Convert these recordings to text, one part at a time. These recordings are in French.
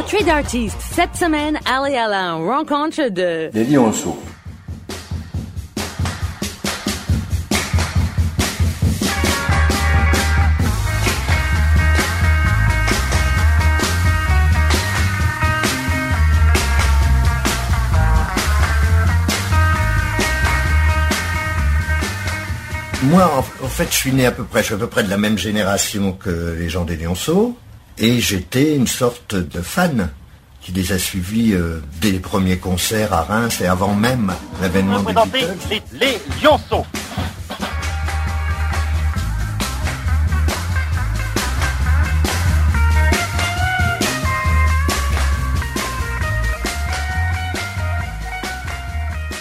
D'artistes. Cette semaine, allez à la rencontre de... Les Lionceaux. Moi, en, fait, je suis né à peu près, je suis à peu près de la même génération que les gens des Lionceaux. Et j'étais une sorte de fan qui les a suivis euh, dès les premiers concerts à Reims et avant même l'avènement des Beatles. les Lionceaux.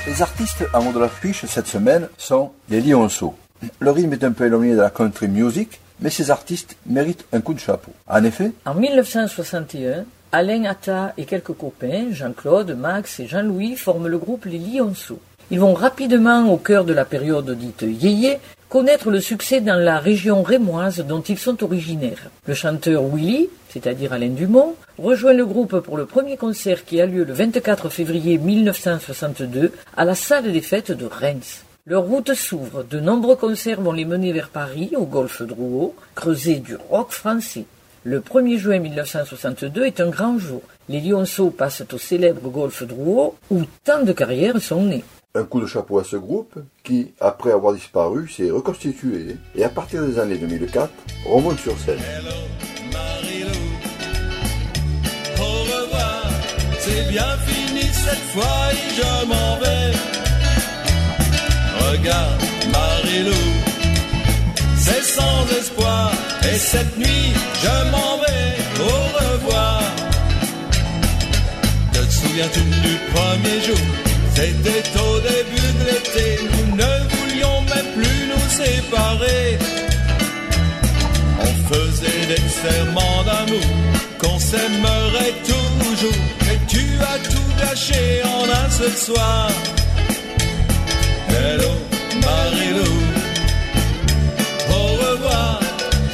Les artistes à de l'affiche cette semaine sont les Lionceaux. Le rythme est un peu éloigné de la country music, mais ces artistes méritent un coup de chapeau. En effet, en 1961, Alain Atta et quelques copains, Jean-Claude, Max et Jean-Louis, forment le groupe Les Lionceaux. Ils vont rapidement, au cœur de la période dite yéyé, connaître le succès dans la région rémoise dont ils sont originaires. Le chanteur Willy, c'est-à-dire Alain Dumont, rejoint le groupe pour le premier concert qui a lieu le 24 février 1962 à la salle des fêtes de Reims. Leur route s'ouvre, de nombreux concerts vont les mener vers Paris, au golfe Drouot, creuser du rock français. Le 1er juin 1962 est un grand jour. Les Lionceaux passent au célèbre golfe Drouot, où tant de carrières sont nées. Un coup de chapeau à ce groupe qui, après avoir disparu, s'est reconstitué et à partir des années 2004 remonte sur scène. Au revoir, c'est bien fini cette fois et je m'en vais. Regarde, Marilou, c'est sans espoir. Et cette nuit, je m'en vais, au revoir. Te souviens-tu du premier jour? C'était au début de l'été, nous ne voulions même plus nous séparer. On faisait des serments d'amour, qu'on s'aimerait toujours. Mais tu as tout gâché en un seul soir. Hello, Marilou. Au revoir,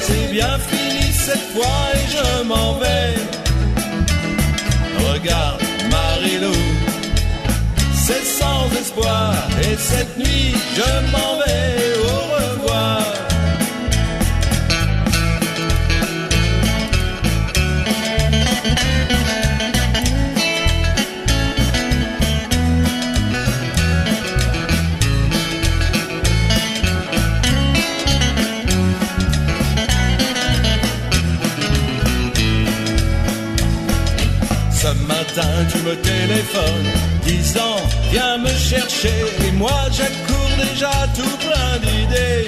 c'est bien fini cette fois et je m'en vais. Regarde, Marilou, c'est sans espoir et cette nuit je m'en vais. Au revoir. Me téléphones, disant viens me chercher. Et moi j'accours déjà tout plein d'idées.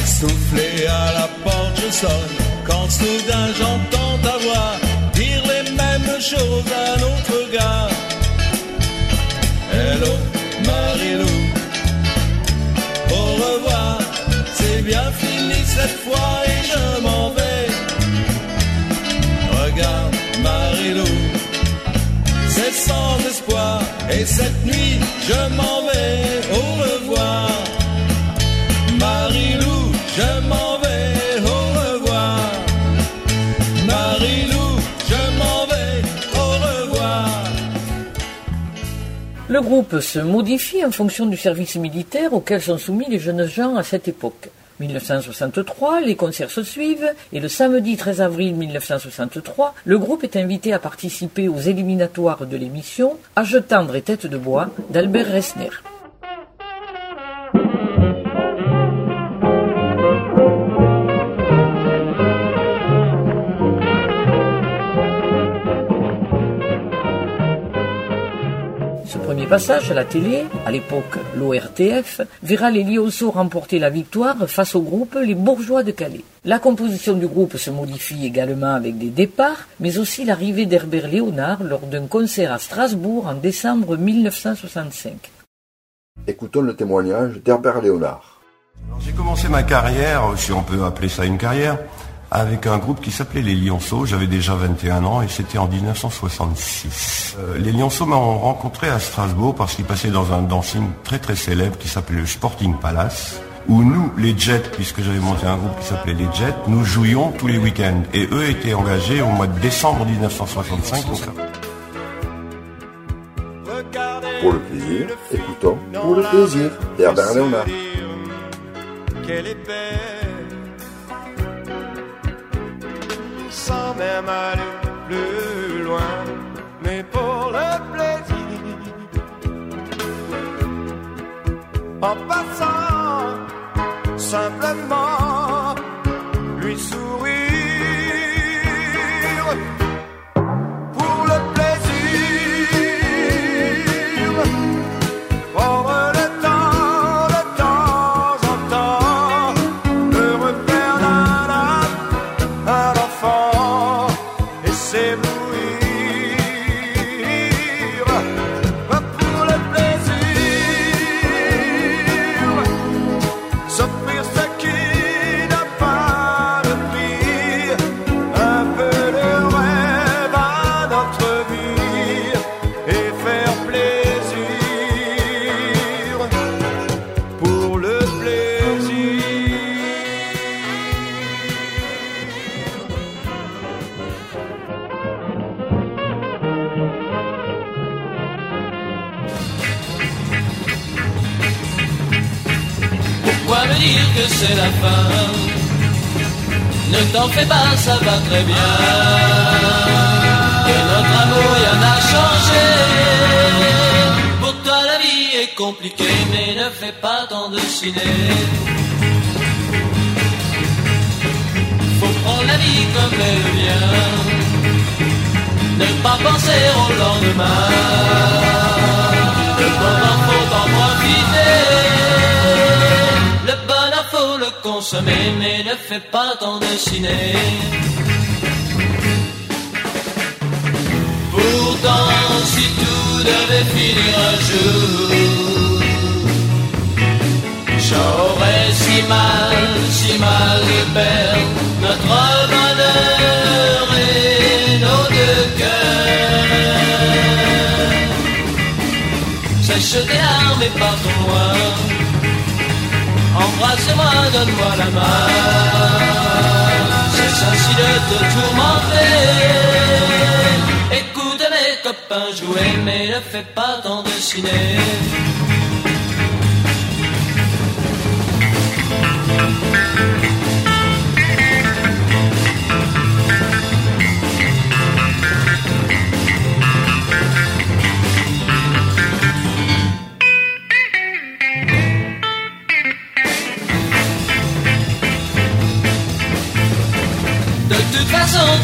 Essoufflé à la porte, je sonne. Quand soudain j'entends ta voix dire les mêmes choses à un autre gars. Hello, Marilou. Au revoir, c'est bien fini cette fois et je m'en vais. Regarde Marilou. Le groupe se modifie en fonction du service militaire auquel sont soumis les jeunes gens à cette époque. 1963, les concerts se suivent et le samedi 13 avril 1963, le groupe est invité à participer aux éliminatoires de l'émission Âge tendre et tête de bois d'Albert Resner. Premier passage à la télé, à l'époque l'ORTF, verra les Lionceaux remporter la victoire face au groupe Les Bourgeois de Calais. La composition du groupe se modifie également avec des départs, mais aussi l'arrivée d'Herbert Léonard lors d'un concert à Strasbourg en décembre 1965. Écoutons le témoignage d'Herbert Léonard. J'ai commencé ma carrière, si on peut appeler ça une carrière, avec un groupe qui s'appelait les Lionceaux. J'avais déjà 21 ans et c'était en 1966. Euh, les Lionceaux m'ont rencontré à Strasbourg parce qu'ils passaient dans un dancing très très célèbre qui s'appelait le Sporting Palace où nous, les Jets, puisque j'avais monté un groupe qui s'appelait les Jets, nous jouions tous les week-ends. Et eux étaient engagés au mois de décembre 1965. Pour le plaisir, écoutons Pour le plaisir d'Herbert Léonard. Quelle Sans même aller plus loin, mais pour le plaisir. En passant simplement lui sourire Faut prendre la vie comme elle vient. Ne pas penser au lendemain. Le bonheur faut en profiter. Le bonheur faut le consommer, mais ne fais pas tant de ciné. Pourtant, si tout devait finir un jour, j'aurais si mal, si mal de perdre notre bonheur et nos deux cœurs. Sèche tes larmes et pardonne-moi. Embrasse-moi, donne-moi la main. C'est ainsi de te tourmenter. Écoute mes copains jouer, mais ne fais pas tant de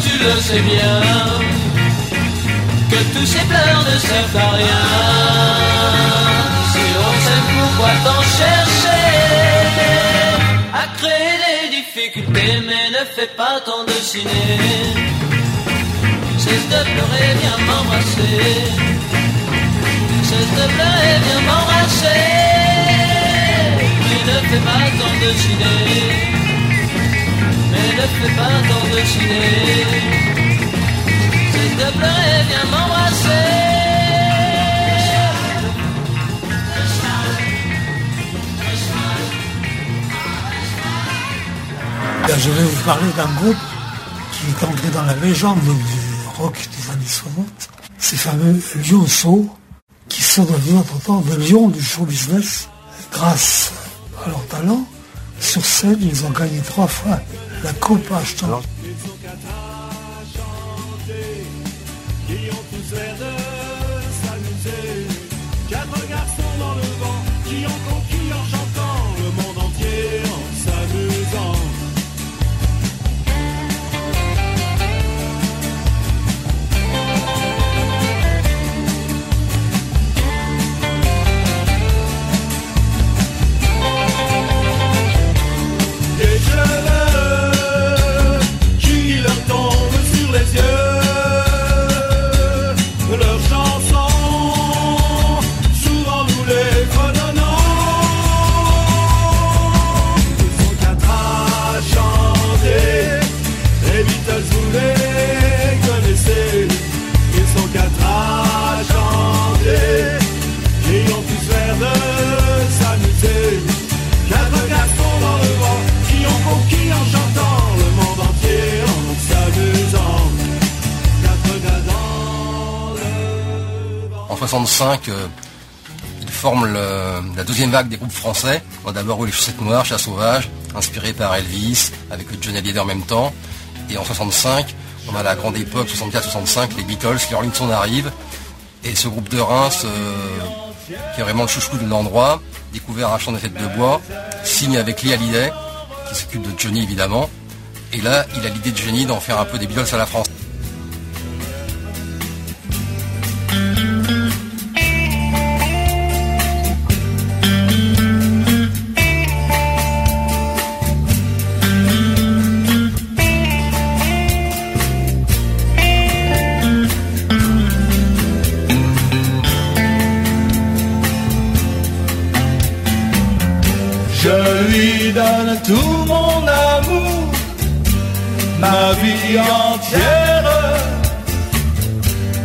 tu le sais bien, que tous ces pleurs ne servent à rien. Si on sait pourquoi t'en chercher, à créer des difficultés, mais ne fais pas tant de ciné. Cesse de pleurer, viens m'embrasser. Cesse de pleurer, viens m'embrasser. Mais ne fais pas tant de. Ne pas de de viens m'embrasser. Je vais vous parler d'un groupe qui est entré dans la légende du rock des années 60. Ces fameux Lionceaux, qui sont devenus entre-temps des lions du show business. Grâce à leur talent, sur scène, ils ont gagné trois fois la Coupe Ashton. 65, ils forment la deuxième vague des groupes français. D'abord les Chaussettes Noires, Chat Sauvage, inspiré par Elvis, avec Johnny Hallyday en même temps. Et en 65, on a la grande époque, 64-65, les Beatles, les Rolling Stones arrivent. Et ce groupe de Reims, qui est vraiment le chouchou de l'endroit, découvert un champ de fête de bois, signe avec Lee Hallyday, qui s'occupe de Johnny évidemment. Et là, il a l'idée de Johnny d'en faire un peu des Beatles à la France. Tout mon amour, ma vie entière.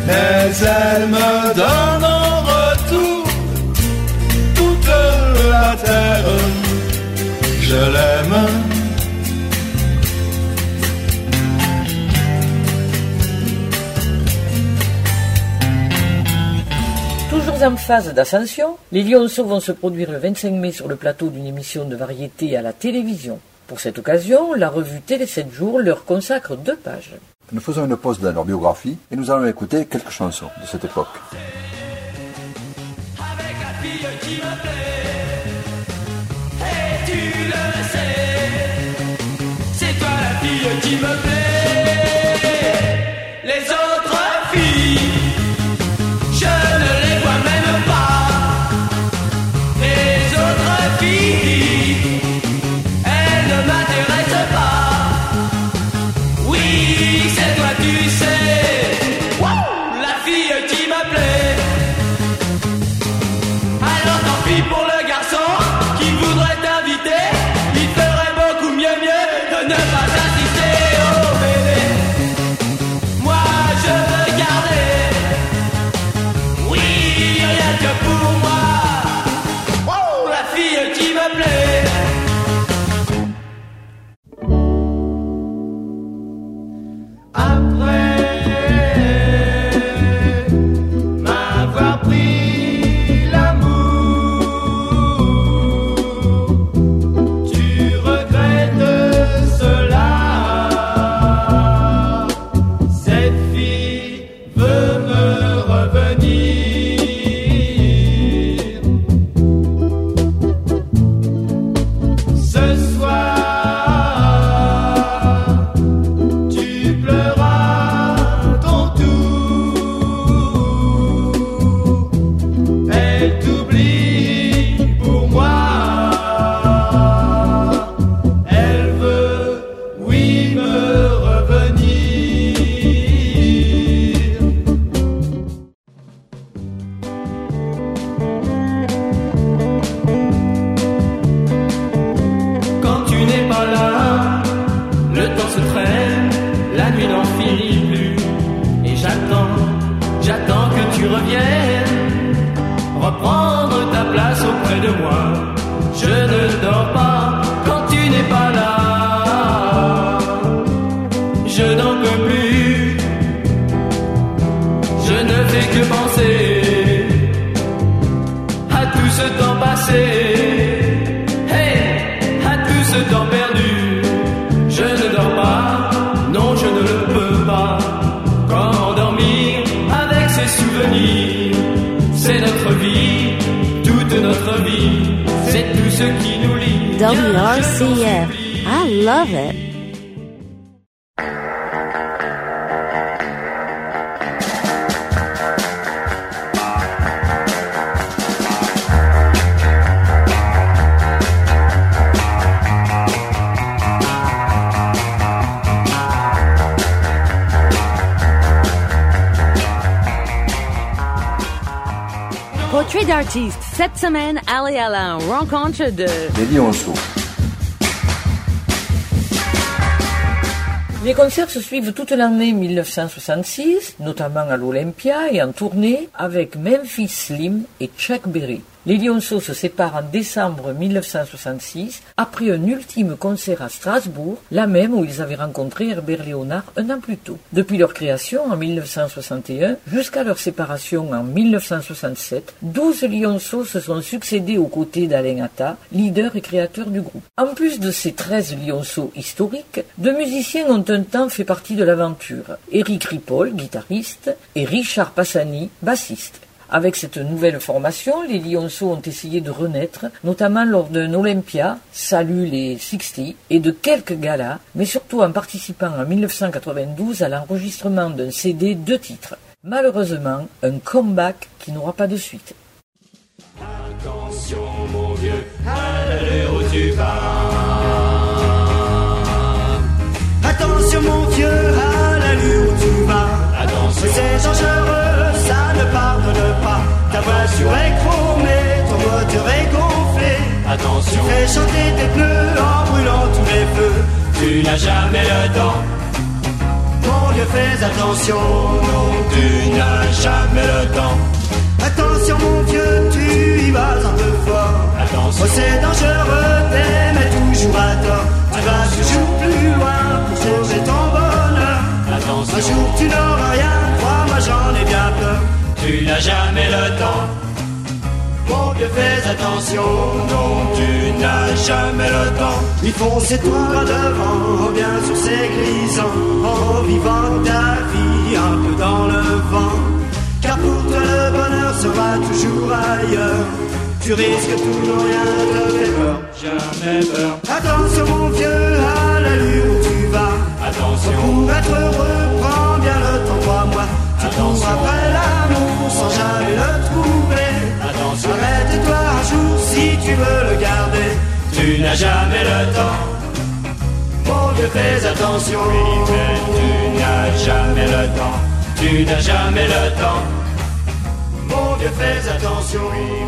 Mais elle me donne en retour toute la terre. Je l'aime. En phase d'ascension, les Lyonceaux vont se produire le 25 mai sur le plateau d'une émission de variété à la télévision. Pour cette occasion, la revue Télé 7 jours leur consacre deux pages. Nous faisons une pause dans leur biographie et nous allons écouter quelques chansons de cette époque. Avec la fille qui me plaît, Portrait d'artiste. Cette semaine, allez à la rencontre de Les Lyonceaux. Les concerts se suivent toute l'année 1966, notamment à l'Olympia et en tournée avec Memphis Slim et Chuck Berry. Les Lionceaux se séparent en décembre 1966 après un ultime concert à Strasbourg, la même où ils avaient rencontré Herbert Léonard un an plus tôt. Depuis leur création en 1961 jusqu'à leur séparation en 1967, 12 Lionceaux se sont succédés aux côtés d'Alain Atta, leader et créateur du groupe. En plus de ces 13 Lionceaux historiques, deux musiciens ont un temps fait partie de l'aventure. Eric Ripoll, guitariste, et Richard Passani, bassiste. Avec cette nouvelle formation, les Lionceaux ont essayé de renaître, notamment lors d'un Olympia, Salut les 60, et de quelques galas, mais surtout en participant en 1992 à l'enregistrement d'un CD de titres. Malheureusement, un comeback qui n'aura pas de suite. Attention mon vieux, où tu vas. Attention mon vieux, à l'allure où tu vas. Attention. C'est dangereux, Ta voiture est chromée, ton moteur est gonflé. Attention, Fais chanter tes pneus en brûlant tous les feux. tu n'as jamais le temps. Mon Dieu, fais attention. Tu n'as jamais le temps. Attention mon vieux, tu y vas un peu fort. Attention. Oh, c'est dangereux, t'aimes toujours à tort. Tu vas toujours plus loin pour sauver ton bonheur. Un Attention, jour tu n'auras rien, crois-moi j'en ai bien peur. Tu n'as jamais le temps. Mon Dieu, fais attention. Tu n'as jamais le temps. Il tout droit devant, bien sur ses grisants, en vivant ta vie un peu dans le vent. Car pour toi le bonheur sera toujours ailleurs. Tu risques tout ou rien de tes peur. Jamais peur. Attention mon vieux, à l'allure où tu vas. Attention, Pour être heureux, prends bien le temps, crois-moi. Attention. après l'amour sans jamais le trouver. attention. Arrête-toi un jour si tu veux le garder. Tu n'as jamais le temps. Mon Dieu, fais attention. Mais tu n'as jamais le temps. Tu n'as jamais le temps. Mon Dieu, fais attention.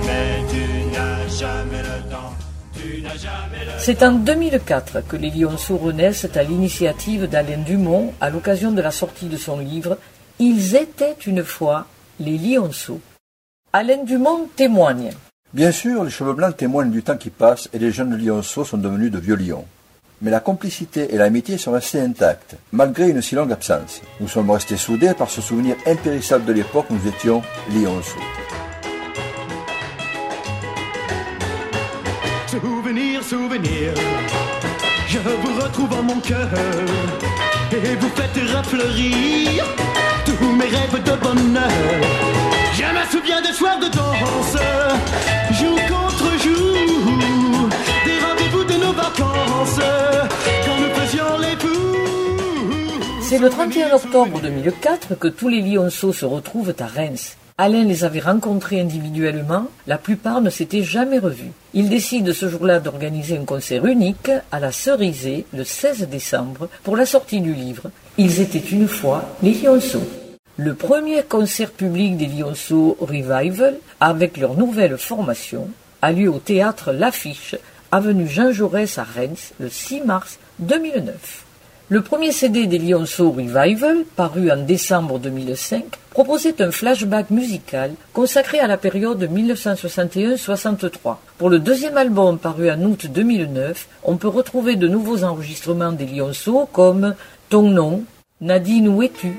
Mais tu n'as jamais le temps. Tu n'as jamais le C'est en 2004 que les Lionceaux renaissent à l'initiative d'Alain Dumont à l'occasion de la sortie de son livre Ils étaient une fois les Lionceaux. Alain Dumont témoigne. Bien sûr, les cheveux blancs témoignent du temps qui passe et les jeunes lionceaux sont devenus de vieux lions. Mais la complicité et l'amitié sont restées intactes, malgré une si longue absence. Nous sommes restés soudés par ce souvenir impérissable de l'époque où nous étions lionceaux. Souvenir, souvenir, je vous retrouve en mon cœur et vous faites rafleurir C'est le 31 octobre 2004 que tous les Lionceaux se retrouvent à Reims. Alain les avait rencontrés individuellement, la plupart ne s'étaient jamais revus. Il décide ce jour-là d'organiser un concert unique à la Cerisée le 16 décembre pour la sortie du livre Ils étaient une fois les Lionceaux. Le premier concert public des Lionceaux Revival, avec leur nouvelle formation, a lieu au théâtre L'Affiche, avenue Jean Jaurès à Reims, le 6 mars 2009. Le premier CD des Lionceaux Revival, paru en décembre 2005, proposait un flashback musical consacré à la période 1961-63. Pour le deuxième album paru en août 2009, on peut retrouver de nouveaux enregistrements des Lionceaux comme Ton nom, Nadine où es-tu?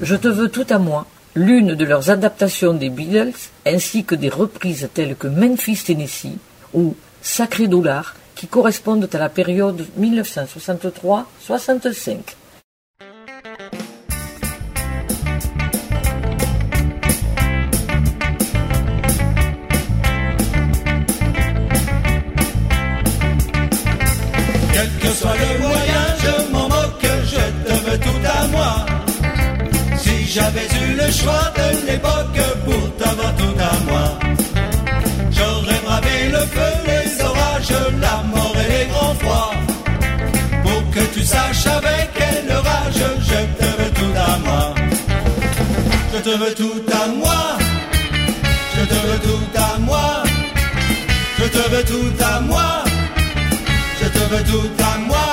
Je te veux tout à moi, l'une de leurs adaptations des Beatles, ainsi que des reprises telles que Memphis, Tennessee ou Sacré Dollar, qui correspondent à la période 1963-65. J'avais eu le choix de l'époque pour t'avoir tout à moi, j'aurais bravé le feu, les orages, la mort et les grands froids. Pour que tu saches avec quelle rage, je te veux tout à moi. Je te veux tout à moi. Je te veux tout à moi. Je te veux tout à moi. Je te veux tout à moi.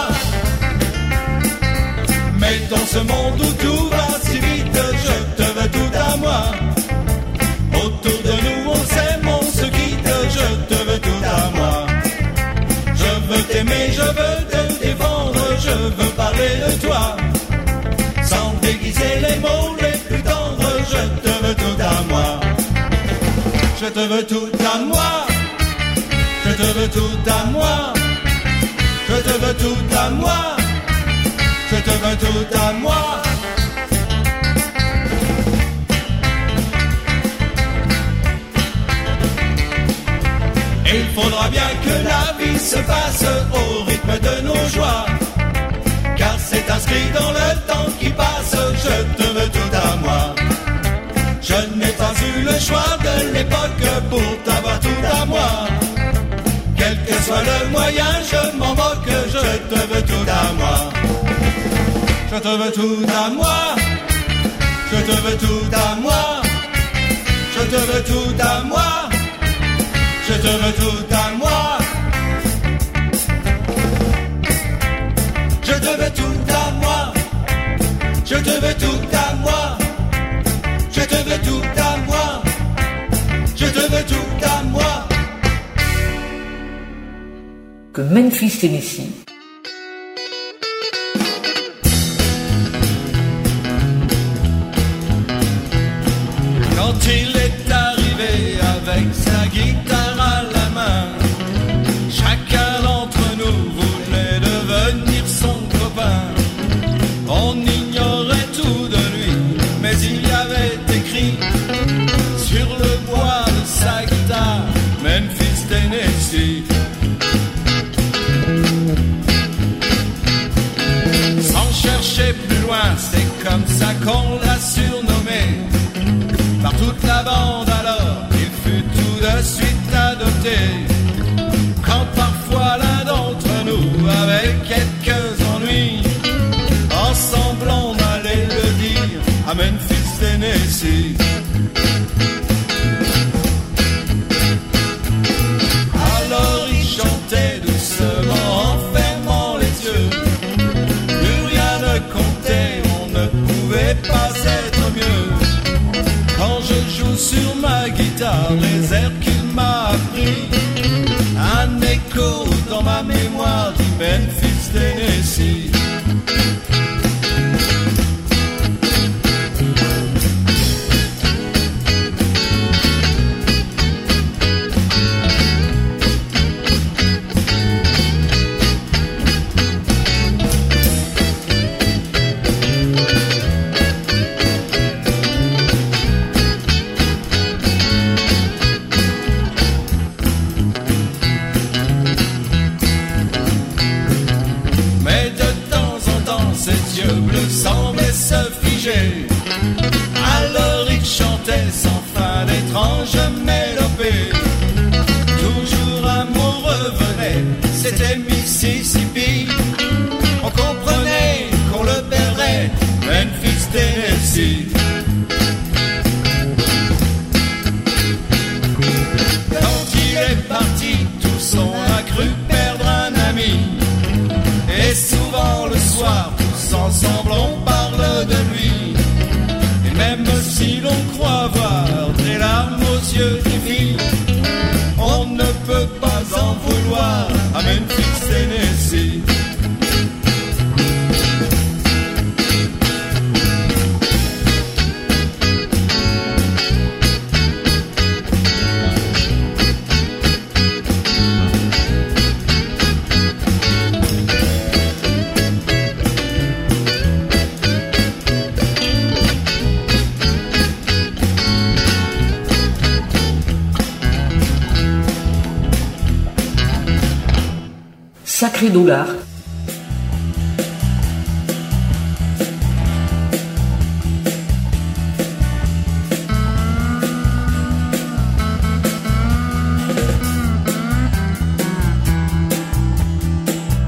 Mais dans ce monde où tout va si vite, je te veux tout à moi. Autour de nous, on s'aime, on se quitte, je te veux tout à moi. Je veux t'aimer, je veux te défendre, je veux parler de toi. Sans déguiser les mots les plus tendres, je te veux tout à moi. Je te veux tout à moi. Je te veux tout à moi. Je te veux tout à moi. Je te veux tout à moi. Il faudra bien que la vie se passe au rythme de nos joies. Car c'est inscrit dans le temps qui passe, je te veux tout à moi. Je n'ai pas eu le choix de l'époque pour t'avoir tout à moi. Quel que soit le moyen, je m'en moque, je te veux tout à moi. Je te veux tout à moi. Je te veux tout à moi. Je te veux tout à moi. Je te veux tout à moi. Je te veux tout à moi. Je te veux tout à moi. Je te veux tout à moi. Je te veux tout à moi. Que Memphis, Tennessee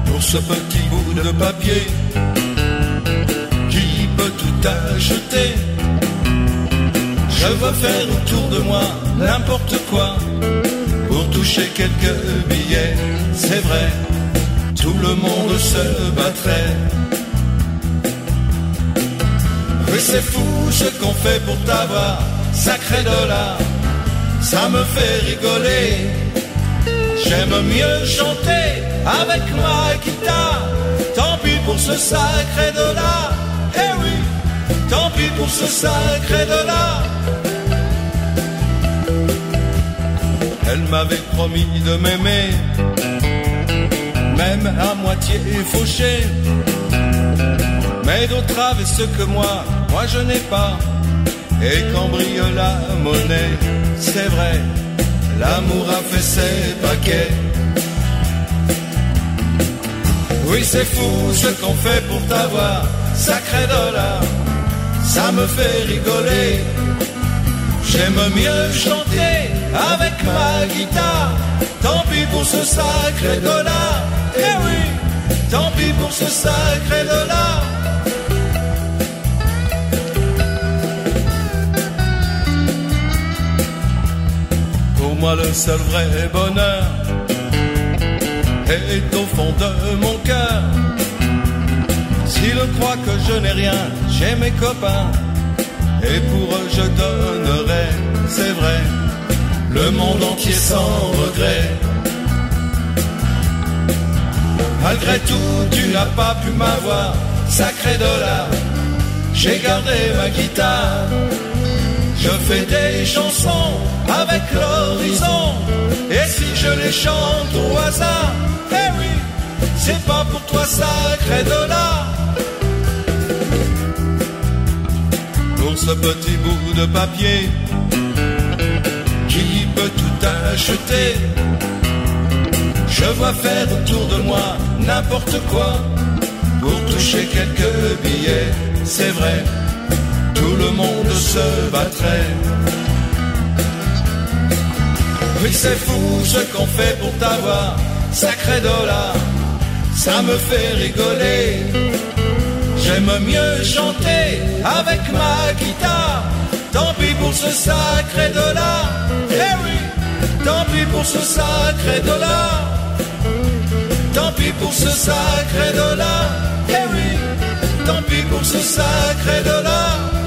Pour ce petit bout de papier qui peut tout acheter. Je veux faire autour de moi n'importe quoi pour toucher quelques billets. C'est vrai, le monde se battrait. Oui, c'est fou ce qu'on fait pour t'avoir, sacré dollar. Ça me fait rigoler. J'aime mieux chanter avec ma guitare. Tant pis pour ce sacré dollar. Eh oui, tant pis pour ce sacré dollar. Elle m'avait promis de m'aimer, même à moitié fauché. Mais d'autres avaient ce que moi, moi je n'ai pas. Et quand brille la monnaie, c'est vrai, l'amour a fait ses paquets. Oui, c'est fou ce qu'on fait pour t'avoir, sacré dollar. Ça me fait rigoler. J'aime mieux chanter avec ma guitare. Tant pis pour ce sacré dollar. Eh oui, tant pis pour ce sacré dollar. Pour moi, le seul vrai bonheur est au fond de mon cœur. S'ils croient que je n'ai rien, j'ai mes copains. Et pour eux, je donnerai, c'est vrai, le monde entier sans regret. Malgré tout, tu n'as pas pu m'avoir, sacré dollar. J'ai gardé ma guitare. Je fais des chansons avec l'horizon. Et si je les chante au hasard, eh oui, c'est pas pour toi, sacré dollar. Pour ce petit bout de papier qui peut tout acheter. Je vois faire autour de moi n'importe quoi pour toucher quelques billets. C'est vrai, tout le monde se battrait. Oui, c'est fou ce qu'on fait pour t'avoir, sacré dollar. Ça me fait rigoler. J'aime mieux chanter avec ma guitare. Tant pis pour ce sacré dollar. Eh oui, tant pis pour ce sacré dollar. Tant pis pour ce sacré dollar. Eh oui, tant pis pour ce sacré dollar.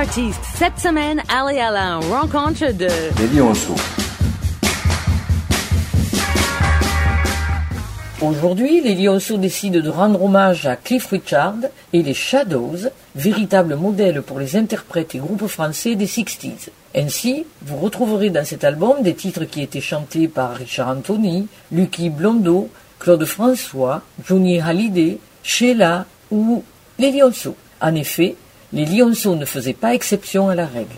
D'artiste. Cette semaine, allez à la rencontre de Les lionceaux. Aujourd'hui, les Lionceaux décident de rendre hommage à Cliff Richard et les Shadows, véritables modèles pour les interprètes et groupes français des 60s. Ainsi, vous retrouverez dans cet album des titres qui étaient chantés par Richard Anthony, Lucky Blondeau, Claude François, Johnny Hallyday, Sheila ou les Lionceaux. En effet, les Lionceaux ne faisaient pas exception à la règle.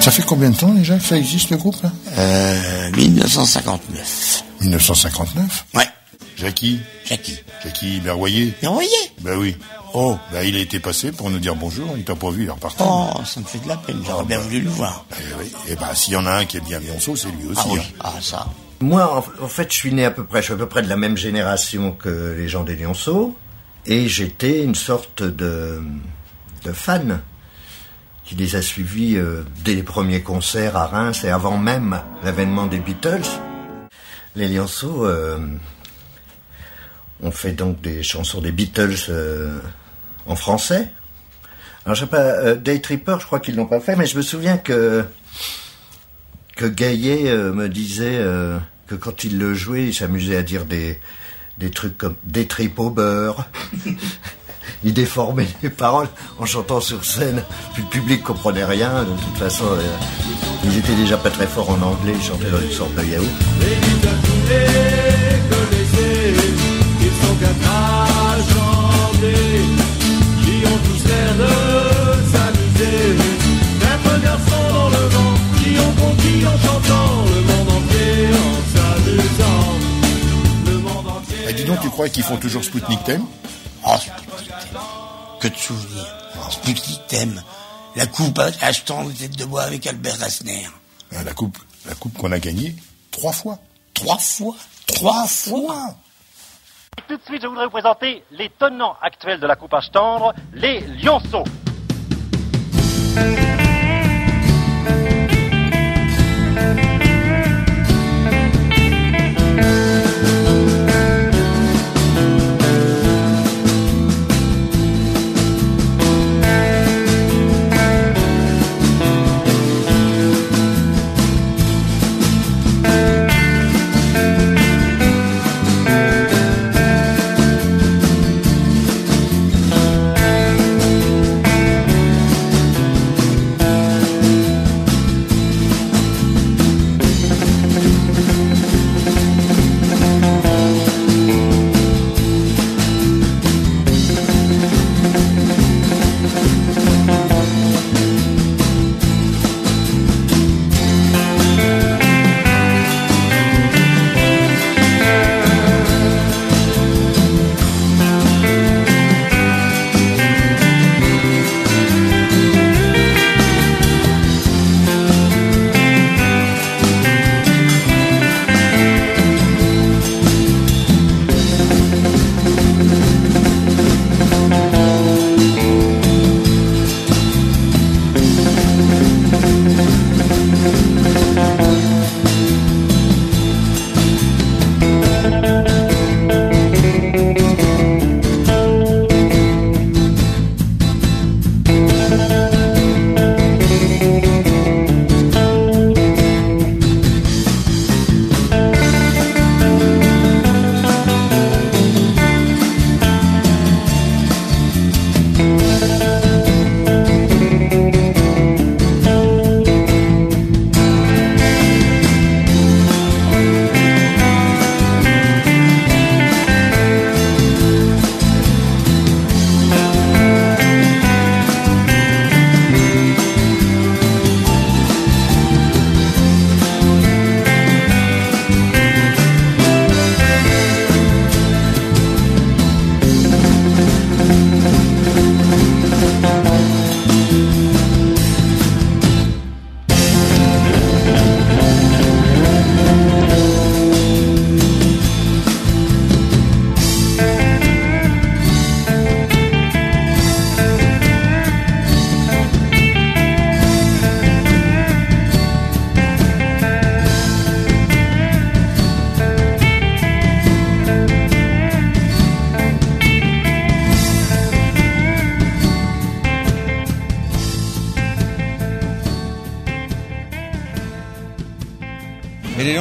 Ça fait combien de temps déjà que ça existe le groupe là? Euh, 1959. 1959 Ouais. Jackie Jackie. Jackie Berroyer Berroyer Ben oui. Oh, ben il a été passé pour nous dire bonjour, il t'a pas vu, il est repartant. Oh, ça me fait de la peine, j'aurais bien voulu le voir. Ben oui. Et ben s'il y en a un qui est bien lionceau, c'est lui aussi. Ah oui, hein. ah ça. Moi, en, en fait, je suis né à peu près, je suis à peu près de la même génération que les gens des Lionceaux. Et j'étais une sorte de, de fan qui les a suivis euh, dès les premiers concerts à Reims et avant même l'avènement des Beatles. Les Lionceaux euh, ont fait donc des chansons des Beatles euh, en français. Alors je sais pas, euh, Day Tripper, je crois qu'ils l'ont pas fait, mais je me souviens que que Gaillet me disait que quand il le jouait, il s'amusait à dire des des trucs comme des tripes au beurre. il déformait les paroles en chantant sur scène. Puis le public comprenait rien. De toute façon, ils étaient déjà pas très forts en anglais. Ils chantaient dans une sorte de yaourt. Ils sont quatre à chanter, qui ont tous l'air de s'amuser. Quatre garçons dans le vent, qui ont conquis en chantant le monde entier, en s'amusant. Le monde entier. Et dis donc, tu crois qu'ils font toujours Sputnik Thème Oh, Sputnik Thème. Que de souvenirs. Sputnik Thème. La coupe à achetant de tête de bois avec Albert Rasner. Ah, La coupe, la coupe qu'on a gagnée trois fois. Trois fois? Trois fois Tout de suite, je voudrais vous présenter les tenants actuels de la coupe à tendre, les lionceaux.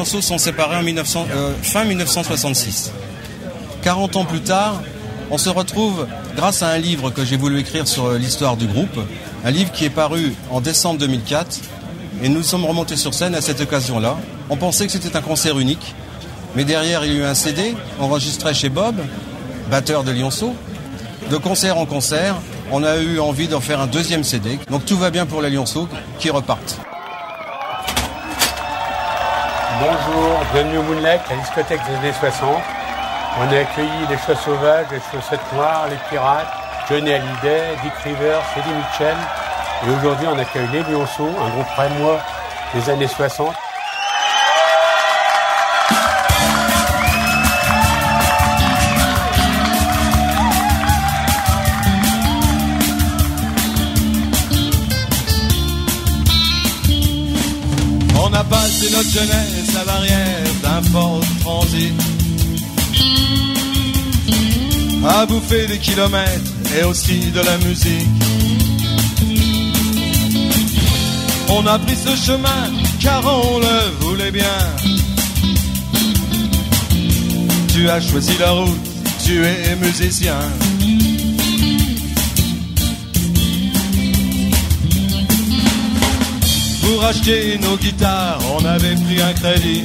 Lionceaux sont séparés en 1900, euh, fin 1966. 40 ans plus tard, on se retrouve grâce à un livre que j'ai voulu écrire sur euh, l'histoire du groupe, un livre qui est paru en décembre 2004, et nous sommes remontés sur scène à cette occasion-là. On pensait que c'était un concert unique, mais derrière il y a eu un CD enregistré chez Bob, batteur de Lionceaux. De concert en concert, on a eu envie d'en faire un deuxième CD. Donc tout va bien pour les Lionceaux qui repartent. Bonjour, bienvenue au Moonlight, la discothèque des années 60. On a accueilli les chats sauvages, les chaussettes noires, les pirates, Johnny Hallyday, Dick Rivers, Eddie Mitchell. Et aujourd'hui, on accueille les Lionceaux, un groupe rémois des années 60. Passer notre jeunesse à l'arrière d'un fort transit. À bouffer des kilomètres et aussi de la musique. On a pris ce chemin car on le voulait bien. Tu as choisi la route, tu es musicien. Pour acheter nos guitares, on avait pris un crédit.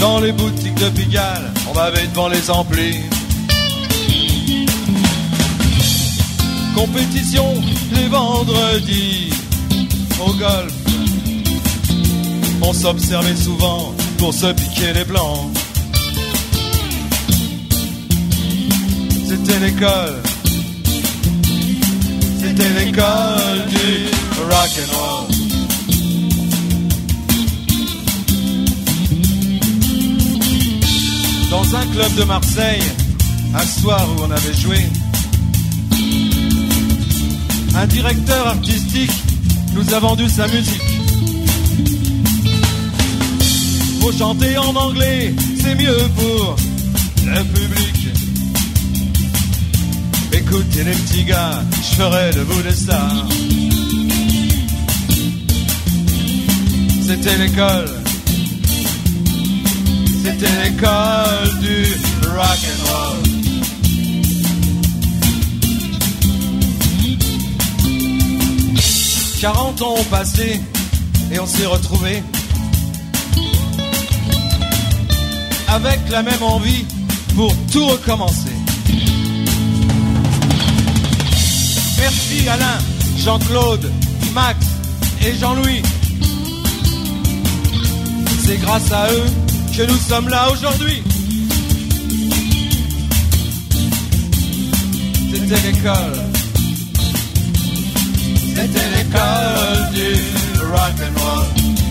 Dans les boutiques de Pigalle, on m'avait devant les amplis. Compétition les vendredis au golf. On s'observait souvent pour se piquer les blancs. C'était l'école c'était l'école du rock and roll. Dans un club de Marseille, un soir où on avait joué, un directeur artistique nous a vendu sa musique. Faut chanter en anglais, c'est mieux pour le public. Écoutez les petits gars, je ferai de vous des stars. C'était l'école, c'était l'école du rock and roll. Quarante ans ont passé et on s'est retrouvés avec la même envie pour tout recommencer. Alain, Jean-Claude, Max et Jean-Louis. C'est grâce à eux que nous sommes là aujourd'hui. C'était l'école. C'était l'école du rock and roll.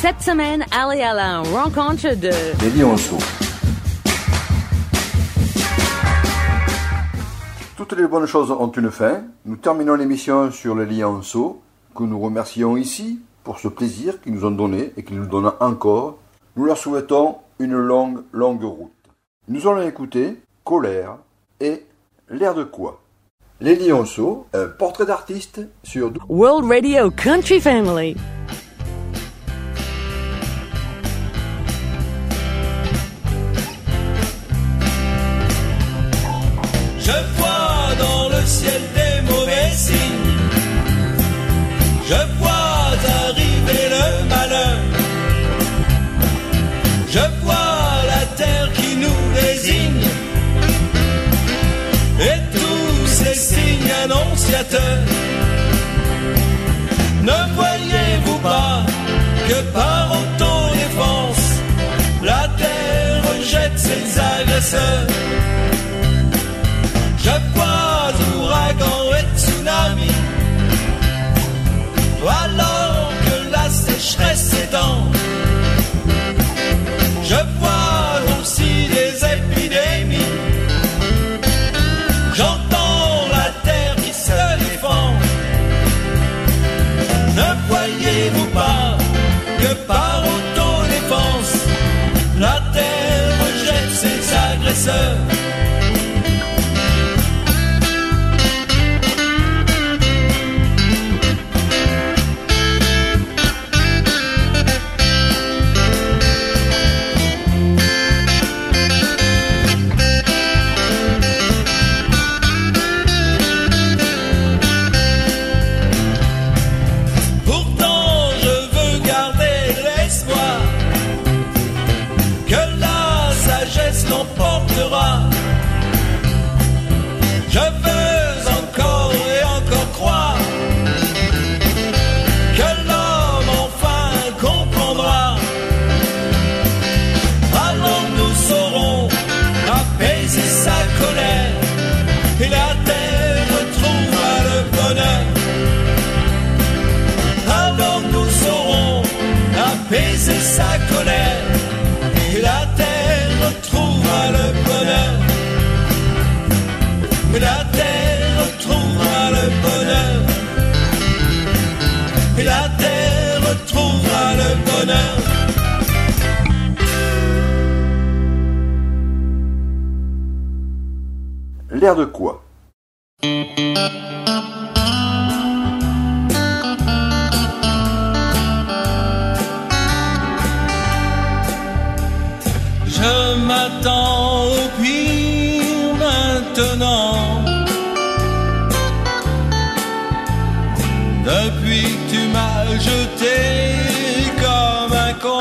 Cette semaine, allez à la rencontre de... Les lionceaux. Toutes les bonnes choses ont une fin. Nous terminons l'émission sur les lionceaux, que nous remercions ici pour ce plaisir qu'ils nous ont donné et qu'ils nous donnent encore. Nous leur souhaitons une longue, longue route. Nous allons écouter Colère et L'air de quoi? Les lionceaux, un portrait d'artiste sur World Radio Country Family. Ses L'air de quoi Je m'attends au pire maintenant. Depuis que tu m'as jeté comme un con.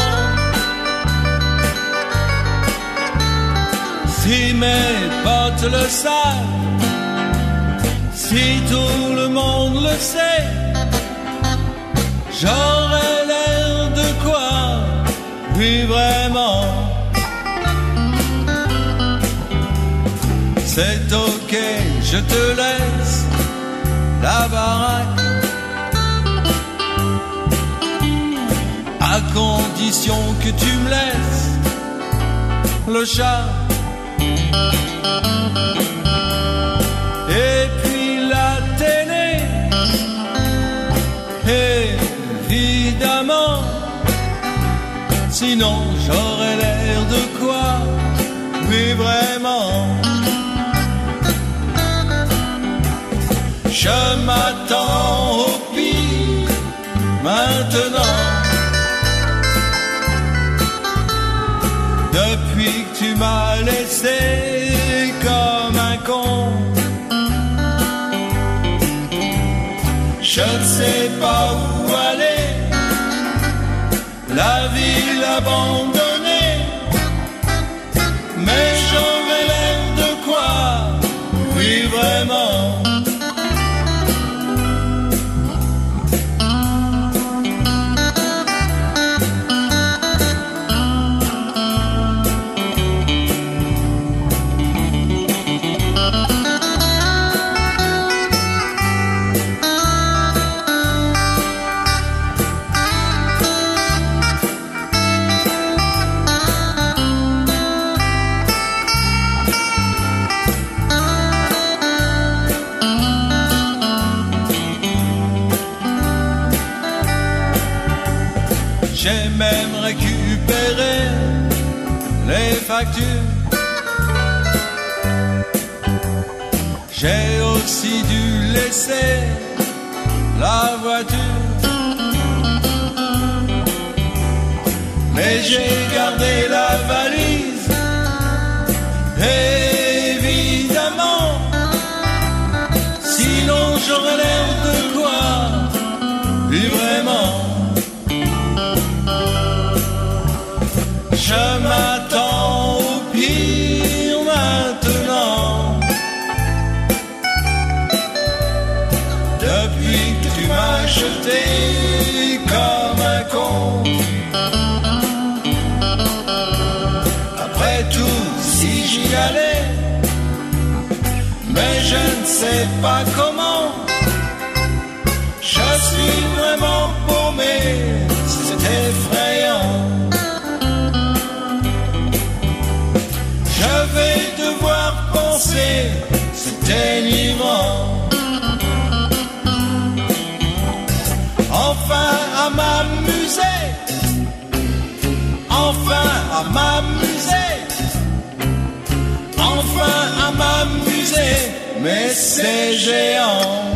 Si mes le savent, si tout le monde le sait, j'aurais l'air de quoi Oui, vraiment. C'est ok, je te laisse la baraque. À condition que tu me laisses le chat. Et puis la évidemment. Sinon j'aurais l'air de quoi? Oui, vraiment. Je m'attends au pire maintenant. Depuis que tu m'as laissé comme un con. Je ne sais pas où aller. La ville abandonnée. Mais j'aurais l'air de quoi Oui, vraiment. J'ai aussi dû laisser la voiture. Mais j'ai gardé la valise, mais je ne sais pas comment. Je suis vraiment paumé, c'est effrayant. Je vais devoir penser, c'est dénigrant. Enfin à m'amuser, enfin à m'amuser enfin à m'amuser, mais c'est géant.